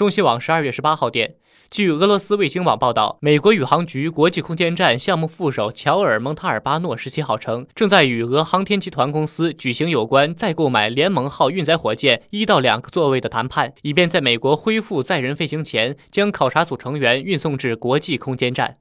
中新网十二月十八号电。据俄罗斯卫星网报道，美国宇航局国际空间站项目副手乔尔·蒙塔尔巴诺十七号称，正在与俄航天集团公司举行有关再购买联盟号运载火箭一到两个座位的谈判，以便在美国恢复载人飞行前，将考察组成员运送至国际空间站。